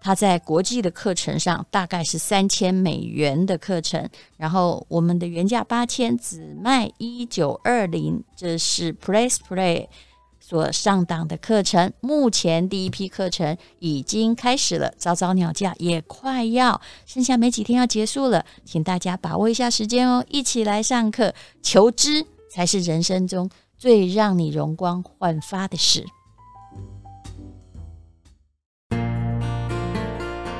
他在国际的课程上大概是三千美元的课程，然后我们的原价八千，只卖一九二零，这是 Press Play 所上档的课程。目前第一批课程已经开始了，早早鸟价也快要剩下没几天要结束了，请大家把握一下时间哦，一起来上课，求知才是人生中最让你容光焕发的事。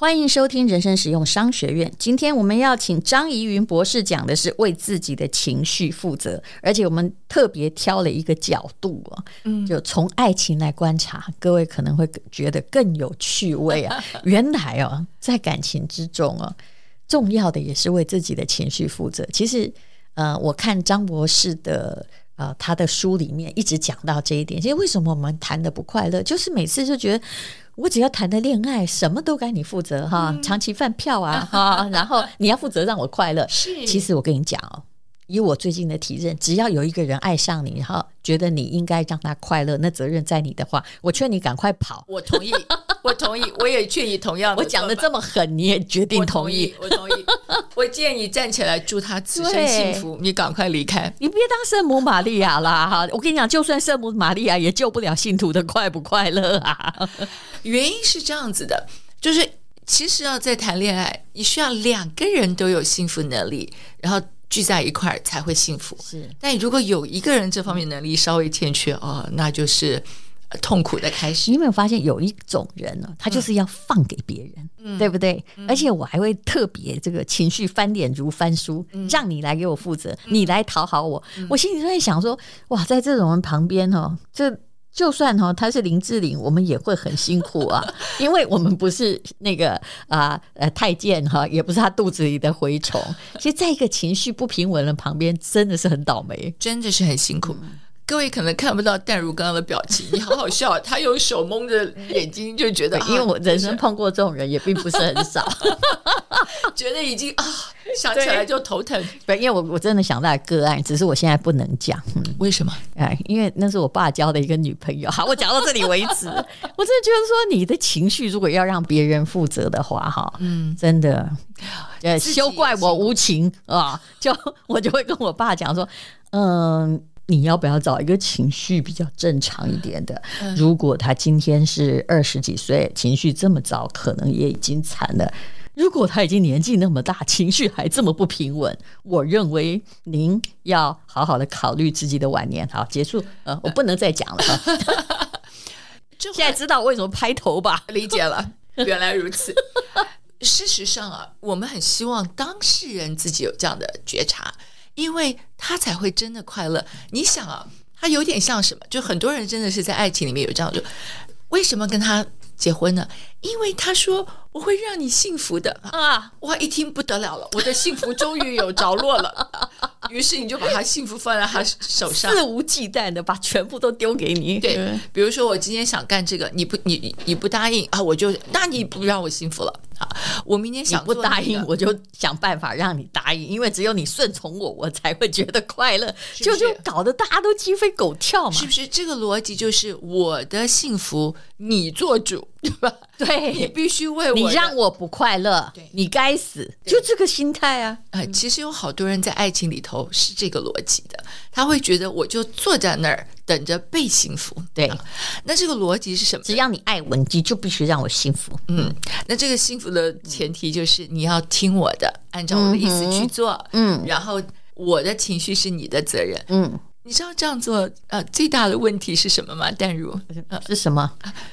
欢迎收听人生实用商学院。今天我们要请张怡云博士讲的是为自己的情绪负责，而且我们特别挑了一个角度啊，嗯，就从爱情来观察，各位可能会觉得更有趣味啊。原来哦，在感情之中哦，重要的也是为自己的情绪负责。其实，呃，我看张博士的呃他的书里面一直讲到这一点。其实为什么我们谈的不快乐，就是每次就觉得。我只要谈的恋爱，什么都该你负责哈，长期饭票啊哈，然后你要负责让我快乐。是，其实我跟你讲哦，以我最近的体认，只要有一个人爱上你，然后觉得你应该让他快乐，那责任在你的话，我劝你赶快跑。我同意，我同意，我也劝你同样的。我讲的这么狠，你也决定同意？我同意，我同意。我建议你站起来，祝他此生幸福。你赶快离开，你别当圣母玛利亚啦哈！我跟你讲，就算圣母玛利亚也救不了信徒的快不快乐啊。原因是这样子的，就是其实要在谈恋爱，你需要两个人都有幸福能力，然后聚在一块儿才会幸福。是，但如果有一个人这方面能力稍微欠缺哦，那就是痛苦的开始。你有没有发现有一种人呢？他就是要放给别人，嗯、对不对？嗯、而且我还会特别这个情绪翻脸如翻书，嗯、让你来给我负责，嗯、你来讨好我。嗯、我心里就在想说，哇，在这种人旁边哦，这。就算哈他是林志玲，我们也会很辛苦啊，因为我们不是那个啊呃太监哈，也不是他肚子里的蛔虫。其实，在一个情绪不平稳的旁边，真的是很倒霉，真的是很辛苦。嗯各位可能看不到淡如刚刚的表情，你好好笑，他用手蒙着眼睛，就觉得，因为我人生碰过这种人也并不是很少，觉得已经啊想起来就头疼。不，因为我我真的想到个案，只是我现在不能讲。嗯，为什么？哎，因为那是我爸交的一个女朋友。好，我讲到这里为止。我真的觉得说，你的情绪如果要让别人负责的话，哈，嗯，真的，呃，休怪我无情啊！就我就会跟我爸讲说，嗯。你要不要找一个情绪比较正常一点的？嗯、如果他今天是二十几岁，情绪这么糟，可能也已经惨了。如果他已经年纪那么大，情绪还这么不平稳，我认为您要好好的考虑自己的晚年。好，结束。呃，我不能再讲了。现在知道为什么拍头吧？理解了，原来如此。事实上啊，我们很希望当事人自己有这样的觉察，因为他才会真的快乐。你想啊，他有点像什么？就很多人真的是在爱情里面有这样就，为什么跟他结婚了？因为他说我会让你幸福的啊！哇，一听不得了了，我的幸福终于有着落了。于是你就把他幸福放在他手上，肆无忌惮的把全部都丢给你。对，比如说我今天想干这个，你不，你你不答应啊，我就那你不让我幸福了啊！我明天想、那个、不答应，我就想办法让你答应，因为只有你顺从我，我才会觉得快乐。是是就就搞得大家都鸡飞狗跳嘛，是不是？这个逻辑就是我的幸福你做主，对吧？对，你必须为我，你让我不快乐，对你该死，就这个心态啊！呃，其实有好多人在爱情里头是这个逻辑的，他会觉得我就坐在那儿等着被幸福。对，啊、那这个逻辑是什么？只要你爱我，你就必须让我幸福。嗯，那这个幸福的前提就是你要听我的，按照我的意思去做。嗯，然后我的情绪是你的责任。嗯。你知道这样做呃最大的问题是什么吗？淡如，呃，是什么？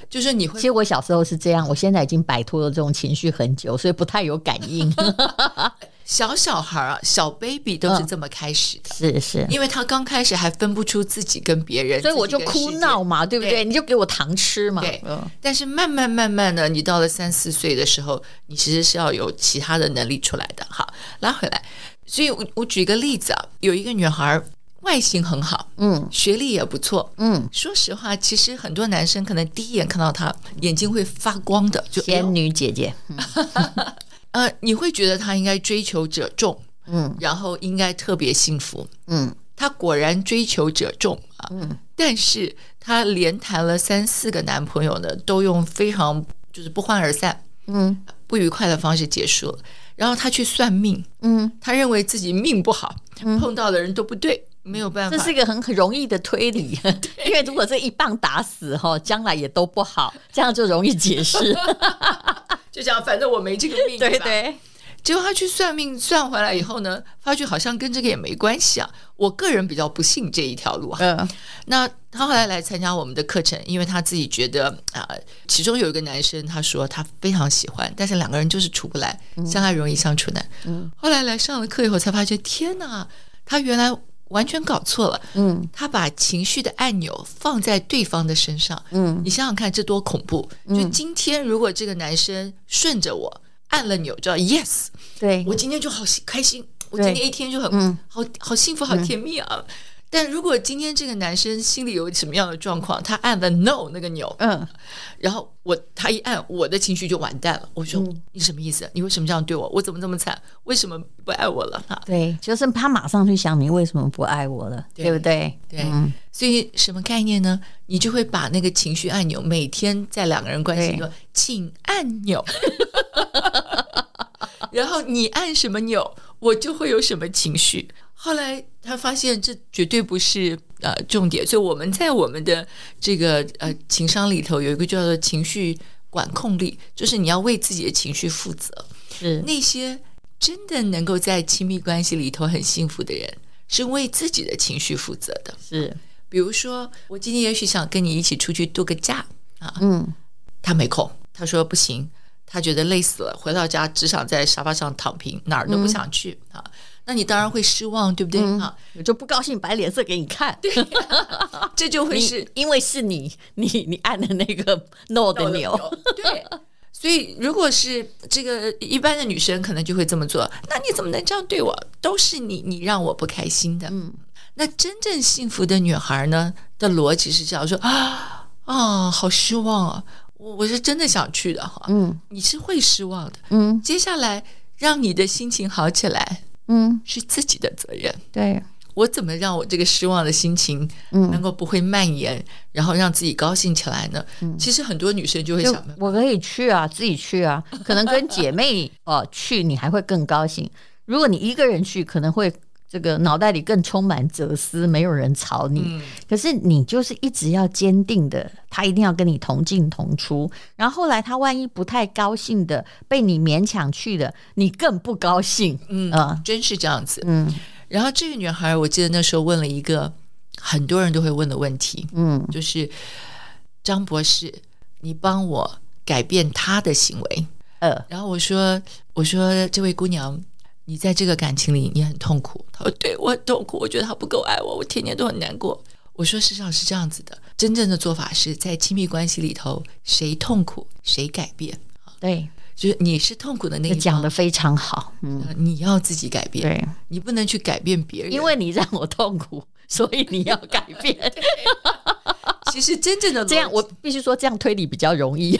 就是你会。其实我小时候是这样，我现在已经摆脱了这种情绪很久，所以不太有感应。小小孩啊，小 baby 都是这么开始的，是是，因为他刚开始还分不出自己跟别人，所以我就哭闹嘛，对不对？对，你就给我糖吃嘛。对，但是慢慢慢慢的，你到了三四岁的时候，你其实是要有其他的能力出来的。好，拉回来。所以我我举一个例子啊，有一个女孩。外形很好，嗯，学历也不错，嗯。说实话，其实很多男生可能第一眼看到她，眼睛会发光的，就仙女姐姐。呃，你会觉得她应该追求者众，嗯，然后应该特别幸福，嗯。她果然追求者众啊，嗯。但是她连谈了三四个男朋友呢，都用非常就是不欢而散，嗯，不愉快的方式结束了。然后她去算命，嗯，她认为自己命不好，碰到的人都不对。没有办法，这是一个很很容易的推理，因为如果这一棒打死哈，将来也都不好，这样就容易解释。就这样，反正我没这个命，对对。结果他去算命，算回来以后呢，发觉好像跟这个也没关系啊。我个人比较不信这一条路啊。嗯。那他后来来参加我们的课程，因为他自己觉得啊、呃，其中有一个男生，他说他非常喜欢，但是两个人就是处不来，相爱容易相处难。嗯。后来来上了课以后，才发觉天哪，他原来。完全搞错了，嗯，他把情绪的按钮放在对方的身上，嗯，你想想看，这多恐怖！就今天，如果这个男生顺着我按了钮，叫 yes，对，我今天就好开心，我今天一天就很好好幸福，好甜蜜啊。但如果今天这个男生心里有什么样的状况，他按了 no 那个钮，嗯，然后我他一按，我的情绪就完蛋了。我说、嗯、你什么意思？你为什么这样对我？我怎么这么惨？为什么不爱我了？哈，对，就是他马上去想你为什么不爱我了，对，对不对？对，嗯、所以什么概念呢？你就会把那个情绪按钮每天在两个人关系中，请按钮，然后你按什么钮，我就会有什么情绪。后来他发现这绝对不是呃重点，所以我们在我们的这个呃情商里头有一个叫做情绪管控力，就是你要为自己的情绪负责。是那些真的能够在亲密关系里头很幸福的人，是为自己的情绪负责的。是，比如说我今天也许想跟你一起出去度个假啊，嗯，他没空，他说不行，他觉得累死了，回到家只想在沙发上躺平，哪儿都不想去啊。那你当然会失望，对不对？哈、嗯，我就不高兴，摆脸色给你看。对，这就会是因为是你，你你按的那个 no 的钮。对，所以如果是这个一般的女生，可能就会这么做。那你怎么能这样对我？都是你，你让我不开心的。嗯，那真正幸福的女孩呢？的逻辑是这样说啊啊，好失望啊！我我是真的想去的哈。嗯，你是会失望的。嗯，接下来让你的心情好起来。嗯，是自己的责任。对，我怎么让我这个失望的心情，能够不会蔓延，嗯、然后让自己高兴起来呢？嗯、其实很多女生就会想，我可以去啊，自己去啊，可能跟姐妹哦 去，你还会更高兴。如果你一个人去，可能会。这个脑袋里更充满哲思，没有人吵你。嗯、可是你就是一直要坚定的，他一定要跟你同进同出。然后后来他万一不太高兴的被你勉强去了，你更不高兴。嗯啊、呃，真是这样子。嗯，然后这个女孩，我记得那时候问了一个很多人都会问的问题，嗯，就是张博士，你帮我改变他的行为。呃，然后我说，我说这位姑娘。你在这个感情里，你很痛苦。他说：“对，我很痛苦，我觉得他不够爱我，我天天都很难过。”我说：“事实上是这样子的，真正的做法是在亲密关系里头，谁痛苦谁改变。对，就是你是痛苦的那一讲的非常好。嗯，你要自己改变，对，你不能去改变别人，因为你让我痛苦，所以你要改变。其实真正的这样，我必须说，这样推理比较容易。”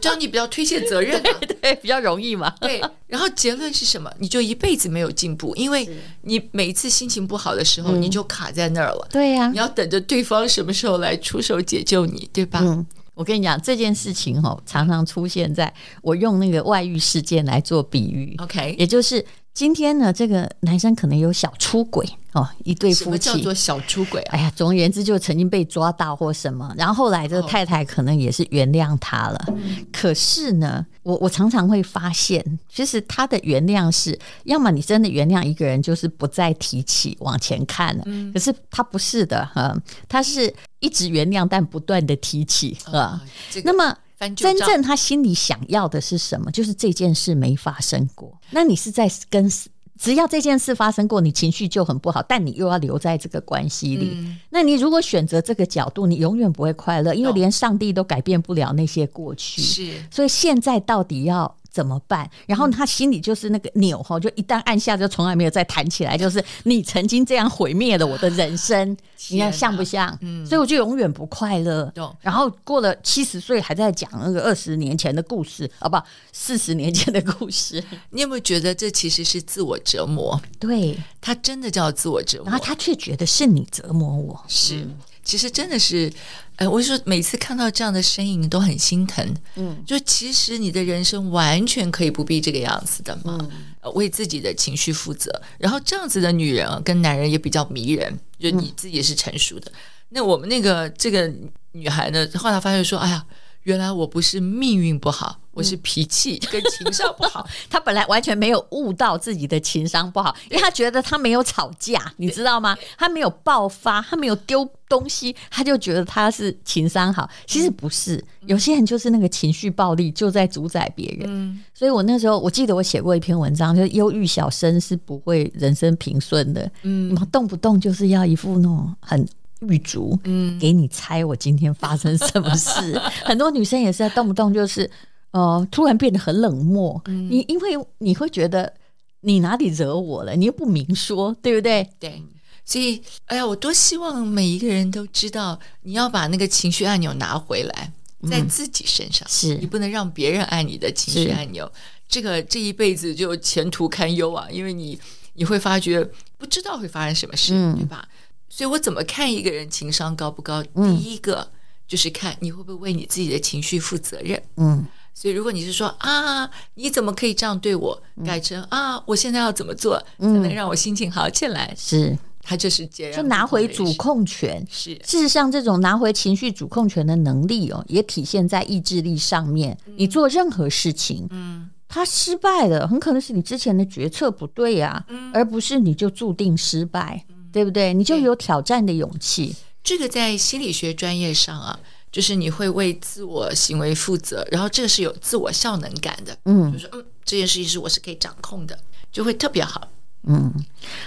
这样你比较推卸责任、啊，对，对，比较容易嘛。对，然后结论是什么？你就一辈子没有进步，因为你每一次心情不好的时候，你就卡在那儿了。对呀，你要等着对方什么时候来出手解救你，对吧？嗯，我跟你讲这件事情哦，常常出现在我用那个外遇事件来做比喻。OK，也就是。今天呢，这个男生可能有小出轨哦，一对夫妻。什么叫做小出轨啊？哎呀，总而言之，就曾经被抓到或什么，然后后来这个太太可能也是原谅他了。哦、可是呢，我我常常会发现，其实他的原谅是，要么你真的原谅一个人，就是不再提起往前看了。嗯、可是他不是的哈，他是一直原谅，但不断的提起啊。哦这个、那么。真正他心里想要的是什么？就是这件事没发生过。那你是在跟，只要这件事发生过，你情绪就很不好，但你又要留在这个关系里。嗯、那你如果选择这个角度，你永远不会快乐，因为连上帝都改变不了那些过去。是，所以现在到底要怎么办？然后他心里就是那个钮哈，就一旦按下，就从来没有再弹起来。就是你曾经这样毁灭了我的人生，你看像不像？嗯，所以我就永远不快乐。然后过了七十岁，还在讲那个二十年前的故事，好不好？四十年前的故事，你有没有觉得这其实是自我折磨？对，他真的叫自我折磨，然后他却觉得是你折磨我，是。其实真的是，呃，我说每次看到这样的身影都很心疼。嗯，就其实你的人生完全可以不必这个样子的嘛，嗯、为自己的情绪负责。然后这样子的女人啊，跟男人也比较迷人，就你自己也是成熟的。嗯、那我们那个这个女孩呢，后来发现说，哎呀。原来我不是命运不好，我是脾气 跟情商不好。他本来完全没有悟到自己的情商不好，因为他觉得他没有吵架，你知道吗？他没有爆发，他没有丢东西，他就觉得他是情商好。其实不是，有些人就是那个情绪暴力就在主宰别人。所以我那时候我记得我写过一篇文章，就是忧郁小生是不会人生平顺的。嗯，动不动就是要一副那种很。狱卒，嗯，给你猜我今天发生什么事。很多女生也是在动不动就是，呃，突然变得很冷漠。嗯，你因为你会觉得你哪里惹我了，你又不明说，对不对？对，所以，哎呀，我多希望每一个人都知道，你要把那个情绪按钮拿回来，在自己身上，是你不能让别人按你的情绪按钮。这个这一辈子就前途堪忧啊，因为你你会发觉不知道会发生什么事，嗯、对吧？所以我怎么看一个人情商高不高？第一个就是看你会不会为你自己的情绪负责任。嗯，所以如果你是说啊，你怎么可以这样对我？改成啊，我现在要怎么做才能让我心情好起来？是，他就是这样，就拿回主控权。是，事实上，这种拿回情绪主控权的能力哦，也体现在意志力上面。你做任何事情，嗯，他失败了，很可能是你之前的决策不对呀，而不是你就注定失败。对不对？你就有挑战的勇气。这个在心理学专业上啊，就是你会为自我行为负责，然后这个是有自我效能感的。嗯，就是嗯，这件事情是我是可以掌控的，就会特别好。嗯，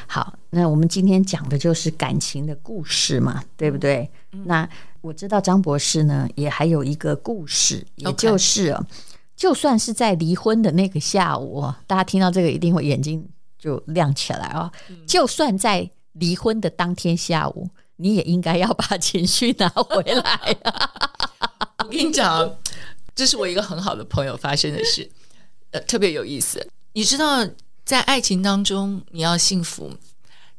好，那我们今天讲的就是感情的故事嘛，对不对？嗯、那我知道张博士呢，也还有一个故事，也就是.就算是在离婚的那个下午，大家听到这个一定会眼睛就亮起来啊！嗯、就算在离婚的当天下午，你也应该要把情绪拿回来。我跟你讲，这是我一个很好的朋友发生的事，呃，特别有意思。你知道，在爱情当中，你要幸福，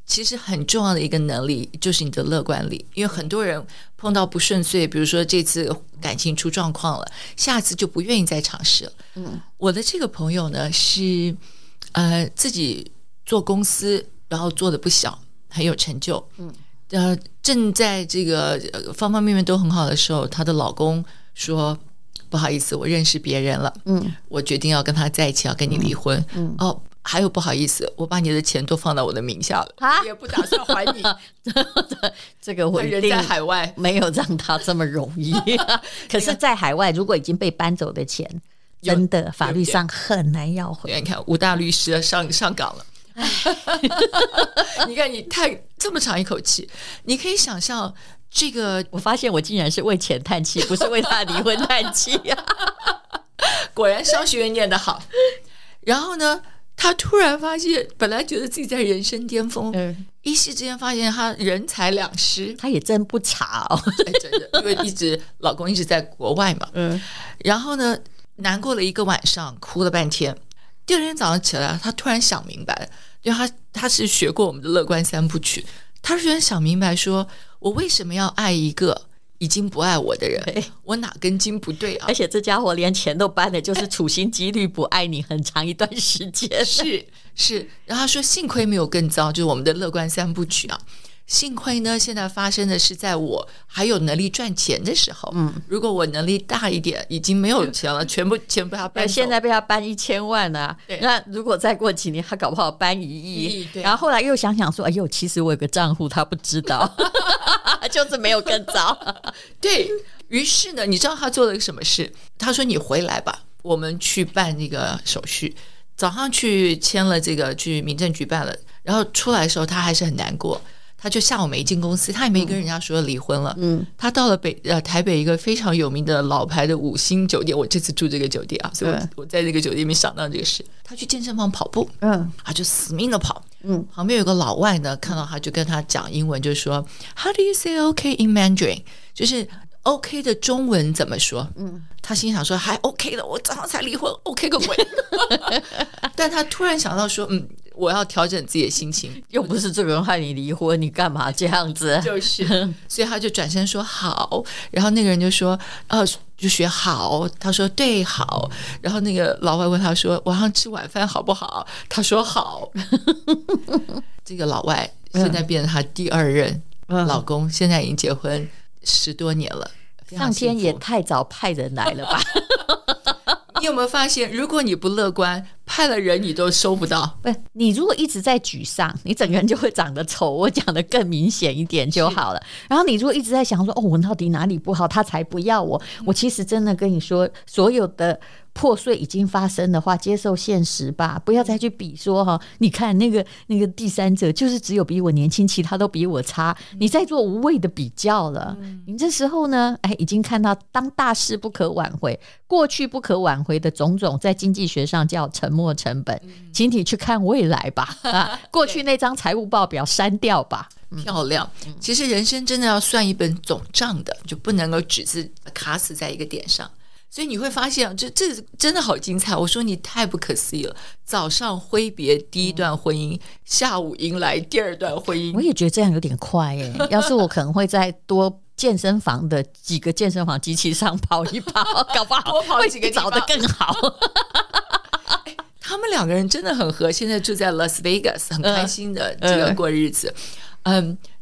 其实很重要的一个能力就是你的乐观力。因为很多人碰到不顺遂，比如说这次感情出状况了，下次就不愿意再尝试了。嗯，我的这个朋友呢，是呃自己做公司。然后做的不小，很有成就。嗯，呃，正在这个方方面面都很好的时候，她的老公说：“不好意思，我认识别人了。嗯，我决定要跟他在一起，要跟你离婚。嗯，嗯哦。”还有不好意思，我把你的钱都放到我的名下了，他也不打算还你。这个我人在海外没有让他这么容易。可是，在海外如果已经被搬走的钱，真的法律上很难要回。你看，吴大律师上上岗了。你看，你叹这么长一口气，你可以想象这个。我发现我竟然是为钱叹气，不是为他离婚叹气呀。果然商学院念得好。然后呢？他突然发现，本来觉得自己在人生巅峰，嗯，一夕之间发现他人财两失。他也真不查哦，哎，真的，因为一直老公一直在国外嘛，嗯，然后呢，难过了一个晚上，哭了半天。第二天早上起来，他突然想明白，因为他他是学过我们的乐观三部曲，他居然想明白说，说我为什么要爱一个。已经不爱我的人，我哪根筋不对啊？而且这家伙连钱都搬的，就是处心积虑不爱你很长一段时间。是是，然后他说幸亏没有更糟，就是我们的乐观三部曲啊。幸亏呢，现在发生的是在我还有能力赚钱的时候。嗯，如果我能力大一点，已经没有钱了，全部钱被他搬。现在被他搬一千万啊！那如果再过几年，他搞不好搬一亿。然后后来又想想说，哎呦，其实我有个账户，他不知道，就是没有更糟。对，于是呢，你知道他做了个什么事？他说：“你回来吧，我们去办那个手续。”早上去签了这个，去民政局办了，然后出来的时候，他还是很难过。他就下午没进公司，他也没跟人家说离婚了。嗯，他到了北呃台北一个非常有名的老牌的五星酒店，我这次住这个酒店啊，所以我我在这个酒店里面想到这个事。他去健身房跑步，嗯，他就死命的跑，嗯，旁边有个老外呢，看到他就跟他讲英文，就说 How do you say OK in Mandarin？就是 OK 的中文怎么说？嗯，他心想说还 OK 的，我早上才离婚，OK 个鬼！但他突然想到说，嗯。我要调整自己的心情，又不是这个人害你离婚，你干嘛这样子？就是，所以他就转身说好，然后那个人就说，呃，就学好，他说对好，然后那个老外问他说晚上吃晚饭好不好？他说好。这个老外现在变成他第二任老公，现在已经结婚十多年了。上天也太早派人来了吧？你有没有发现，如果你不乐观，派了人你都收不到。不是，你如果一直在沮丧，你整个人就会长得丑。我讲的更明显一点就好了。然后你如果一直在想说，哦，我到底哪里不好，他才不要我。我其实真的跟你说，所有的。破碎已经发生的话，接受现实吧，不要再去比说哈。你看那个那个第三者，就是只有比我年轻，其他都比我差。你在做无谓的比较了。你这时候呢，哎，已经看到当大事不可挽回，过去不可挽回的种种，在经济学上叫沉没成本。请你去看未来吧，啊，过去那张财务报表删掉吧。漂亮。其实人生真的要算一本总账的，就不能够只是卡死在一个点上。所以你会发现，这这真的好精彩。我说你太不可思议了。早上挥别第一段婚姻，下午迎来第二段婚姻。我也觉得这样有点快耶。要是我可能会再多健身房的几个健身房机器上跑一跑，搞不好多跑几个找的更好。他们两个人真的很合，现在住在 Las Vegas，很开心的这个过日子。嗯。嗯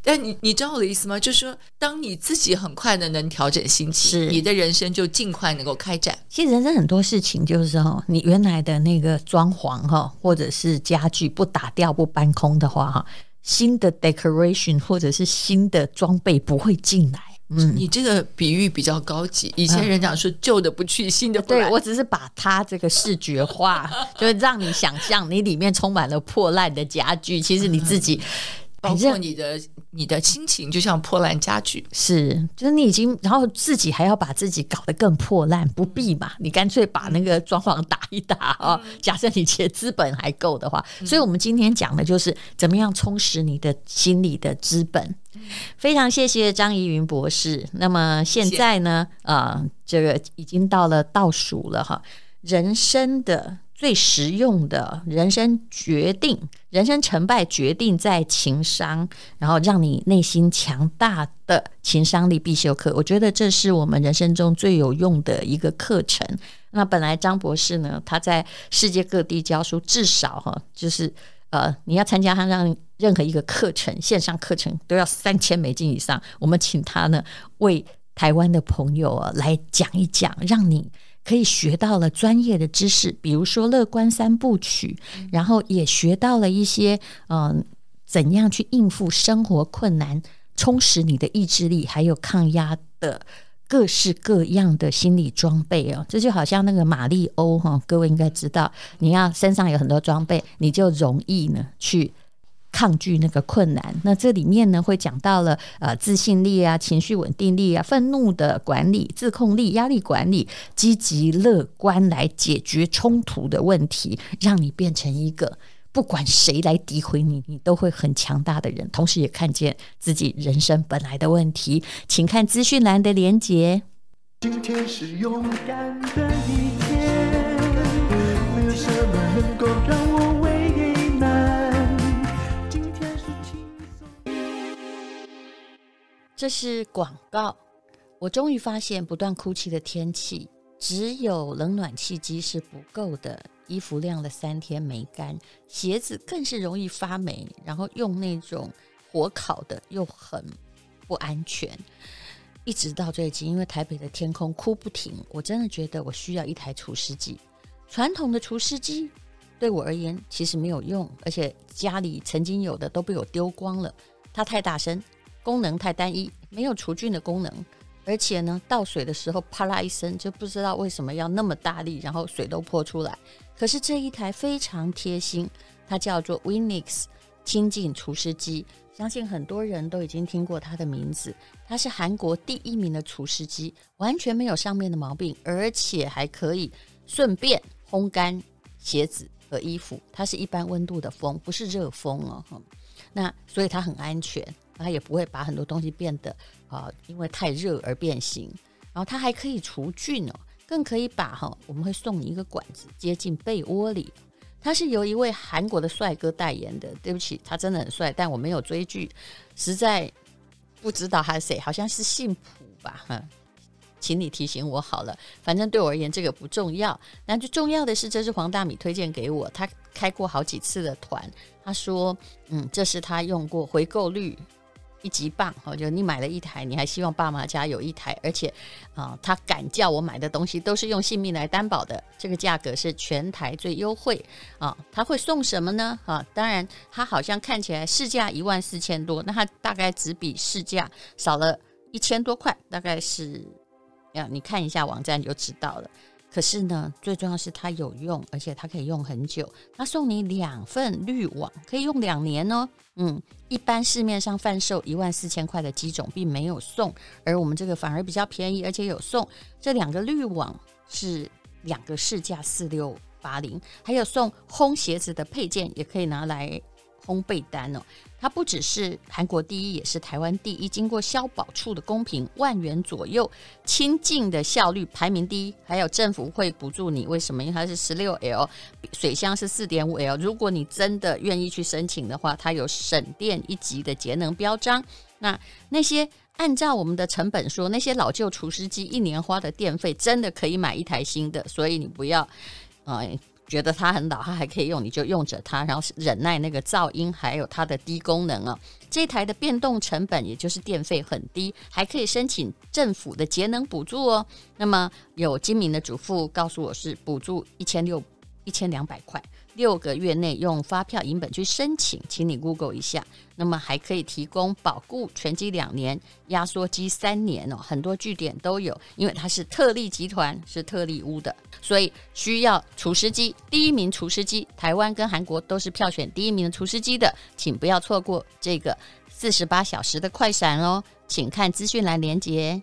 但你你知道我的意思吗？就是说，当你自己很快的能调整心情，你的人生就尽快能够开展。其实人生很多事情就是说，你原来的那个装潢哈，或者是家具不打掉不搬空的话哈，新的 decoration 或者是新的装备不会进来。嗯，你这个比喻比较高级。以前人讲说旧的不去，新的不来。对，我只是把它这个视觉化，就是让你想象你里面充满了破烂的家具，其实你自己。包括你的你的心情就像破烂家具，是，就是你已经，然后自己还要把自己搞得更破烂，不必嘛？你干脆把那个装潢打一打啊！假设你其实资本还够的话，所以我们今天讲的就是怎么样充实你的心理的资本。非常谢谢张怡云博士。那么现在呢，啊，这个已经到了倒数了哈，人生的。最实用的人生决定，人生成败决定在情商，然后让你内心强大的情商力必修课。我觉得这是我们人生中最有用的一个课程。那本来张博士呢，他在世界各地教书，至少哈，就是。呃，你要参加他让任何一个课程，线上课程都要三千美金以上。我们请他呢为台湾的朋友啊来讲一讲，让你可以学到了专业的知识，比如说乐观三部曲，然后也学到了一些嗯、呃，怎样去应付生活困难，充实你的意志力，还有抗压的。各式各样的心理装备哦，这就好像那个马里欧哈，各位应该知道，你要身上有很多装备，你就容易呢去抗拒那个困难。那这里面呢会讲到了呃自信力啊、情绪稳定力啊、愤怒的管理、自控力、压力管理、积极乐观来解决冲突的问题，让你变成一个。不管谁来诋毁你，你都会很强大的人，同时也看见自己人生本来的问题。请看资讯栏的连接。今天是勇敢的一天，没有什么能够让这是广告。我终于发现，不断哭泣的天气，只有冷暖气机是不够的。衣服晾了三天没干，鞋子更是容易发霉，然后用那种火烤的又很不安全。一直到最近，因为台北的天空哭不停，我真的觉得我需要一台除湿机。传统的除湿机对我而言其实没有用，而且家里曾经有的都被我丢光了。它太大声，功能太单一，没有除菌的功能，而且呢，倒水的时候啪啦一声，就不知道为什么要那么大力，然后水都泼出来。可是这一台非常贴心，它叫做 Winix 清净除湿机，相信很多人都已经听过它的名字。它是韩国第一名的除湿机，完全没有上面的毛病，而且还可以顺便烘干鞋子和衣服。它是一般温度的风，不是热风哦。那所以它很安全，它也不会把很多东西变得啊、因为太热而变形。然后它还可以除菌哦。更可以把哈，我们会送你一个管子接进被窝里。它是由一位韩国的帅哥代言的。对不起，他真的很帅，但我没有追剧，实在不知道他是谁，好像是姓朴吧？哈，请你提醒我好了。反正对我而言这个不重要，那最重要的是这是黄大米推荐给我，他开过好几次的团，他说嗯，这是他用过回购率。一级棒哦！就你买了一台，你还希望爸妈家有一台，而且啊，他敢叫我买的东西都是用性命来担保的，这个价格是全台最优惠啊！他会送什么呢？啊，当然，他好像看起来市价一万四千多，那他大概只比市价少了一千多块，大概是，呀，你看一下网站就知道了。可是呢，最重要是它有用，而且它可以用很久。它送你两份滤网，可以用两年哦。嗯，一般市面上贩售一万四千块的机种并没有送，而我们这个反而比较便宜，而且有送这两个滤网是两个市价四六八零，还有送烘鞋子的配件，也可以拿来烘被单哦。它不只是韩国第一，也是台湾第一。经过消保处的公平，万元左右，清净的效率排名第一。还有政府会补助你，为什么？因为它是十六 L，水箱是四点五 L。如果你真的愿意去申请的话，它有省电一级的节能标章。那那些按照我们的成本说，那些老旧除湿机一年花的电费，真的可以买一台新的。所以你不要，哎。觉得它很老，它还可以用，你就用着它，然后忍耐那个噪音，还有它的低功能啊。这台的变动成本也就是电费很低，还可以申请政府的节能补助哦。那么有精明的主妇告诉我是补助一千六一千两百块。六个月内用发票影本去申请，请你 Google 一下。那么还可以提供保固全机两年，压缩机三年哦，很多据点都有。因为它是特力集团，是特力屋的，所以需要除湿机。第一名除湿机，台湾跟韩国都是票选第一名的除湿机的，请不要错过这个四十八小时的快闪哦。请看资讯栏连接。